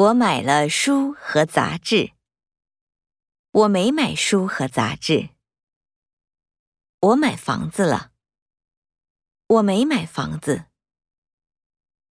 我买了书和杂志。我没买书和杂志。我买房子了。我没买房子。